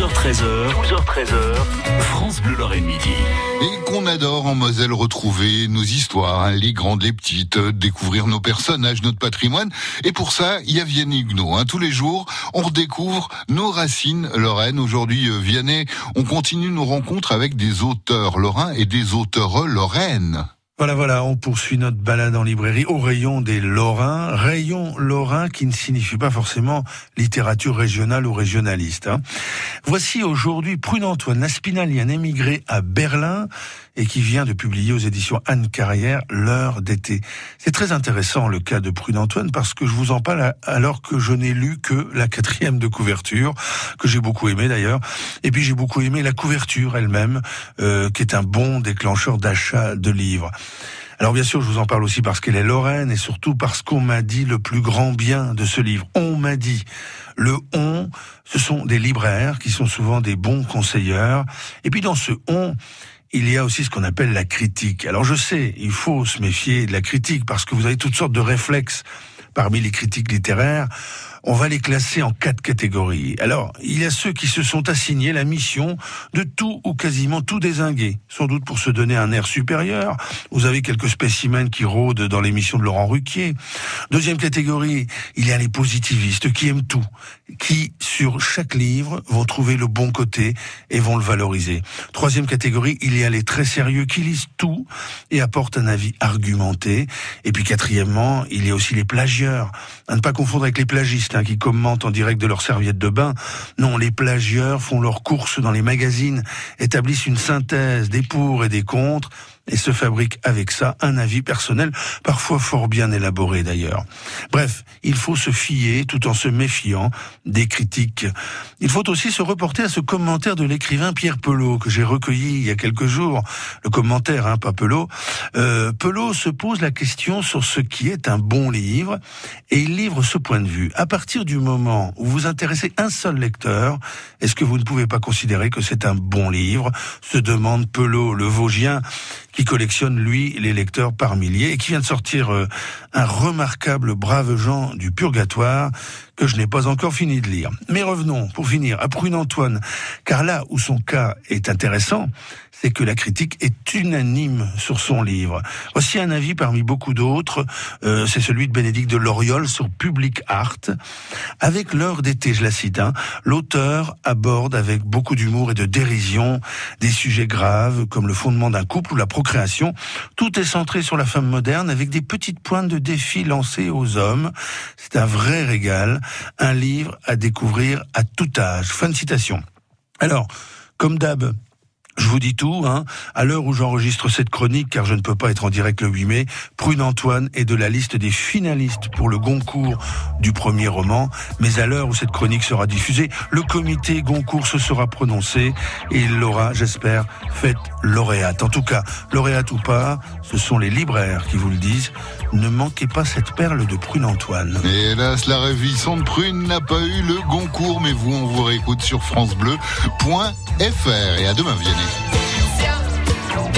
12h13h, 12h13h, France Bleu Lorraine Midi. Et qu'on adore en Moselle retrouver nos histoires, hein, les grandes, les petites, euh, découvrir nos personnages, notre patrimoine. Et pour ça, il y a Vianney Huguenot. Hein. Tous les jours, on redécouvre nos racines lorraines. Aujourd'hui, euh, Vianney, on continue nos rencontres avec des auteurs lorrains et des auteurs lorraines. Voilà, voilà, on poursuit notre balade en librairie au rayon des Lorrains. Rayon lorrain qui ne signifie pas forcément littérature régionale ou régionaliste. Hein. Voici aujourd'hui Prune-Antoine Laspinali, un émigré à Berlin et qui vient de publier aux éditions Anne Carrière L'heure d'été. C'est très intéressant le cas de Prune-Antoine parce que je vous en parle alors que je n'ai lu que la quatrième de couverture, que j'ai beaucoup aimé d'ailleurs. Et puis j'ai beaucoup aimé la couverture elle-même, euh, qui est un bon déclencheur d'achat de livres. Alors bien sûr, je vous en parle aussi parce qu'elle est Lorraine et surtout parce qu'on m'a dit le plus grand bien de ce livre. On m'a dit. Le on, ce sont des libraires qui sont souvent des bons conseilleurs. Et puis dans ce on, il y a aussi ce qu'on appelle la critique. Alors je sais, il faut se méfier de la critique parce que vous avez toutes sortes de réflexes parmi les critiques littéraires on va les classer en quatre catégories. Alors, il y a ceux qui se sont assignés la mission de tout ou quasiment tout désinguer, sans doute pour se donner un air supérieur. Vous avez quelques spécimens qui rôdent dans l'émission de Laurent Ruquier. Deuxième catégorie, il y a les positivistes qui aiment tout, qui, sur chaque livre, vont trouver le bon côté et vont le valoriser. Troisième catégorie, il y a les très sérieux qui lisent tout et apportent un avis argumenté. Et puis quatrièmement, il y a aussi les plagieurs, à ne pas confondre avec les plagistes qui commentent en direct de leur serviette de bain. Non, les plagieurs font leurs courses dans les magazines, établissent une synthèse des pour et des contre, et se fabrique avec ça un avis personnel, parfois fort bien élaboré d'ailleurs. Bref, il faut se fier tout en se méfiant des critiques. Il faut aussi se reporter à ce commentaire de l'écrivain Pierre Pelot que j'ai recueilli il y a quelques jours. Le commentaire, hein, pas Pelot. Euh, Pelot se pose la question sur ce qui est un bon livre et il livre ce point de vue. À partir du moment où vous intéressez un seul lecteur, est-ce que vous ne pouvez pas considérer que c'est un bon livre? Se demande Pelot, le Vosgien, qui collectionne, lui, les lecteurs par milliers et qui vient de sortir euh, un remarquable Brave Jean du Purgatoire que je n'ai pas encore fini de lire. Mais revenons, pour finir, à Prune-Antoine, car là où son cas est intéressant, c'est que la critique est unanime sur son livre. Voici un avis parmi beaucoup d'autres, euh, c'est celui de Bénédicte de Loriol sur Public Art. Avec l'heure d'été, je la cite, hein, l'auteur aborde avec beaucoup d'humour et de dérision des sujets graves comme le fondement d'un couple ou la procréation. Tout est centré sur la femme moderne avec des petites pointes de défi lancées aux hommes. C'est un vrai régal, un livre à découvrir à tout âge. Fin de citation. Alors, comme d'hab, je vous dis tout, hein. À l'heure où j'enregistre cette chronique, car je ne peux pas être en direct le 8 mai, Prune Antoine est de la liste des finalistes pour le Goncourt du premier roman. Mais à l'heure où cette chronique sera diffusée, le comité Goncourt se sera prononcé et il l'aura, j'espère, fait lauréate. En tout cas, lauréate ou pas, ce sont les libraires qui vous le disent. Ne manquez pas cette perle de Prune Antoine. Hélas, la de Prune n'a pas eu le Goncourt, mais vous, on vous réécoute sur francebleu.fr. Et à demain, Vianney. Siamo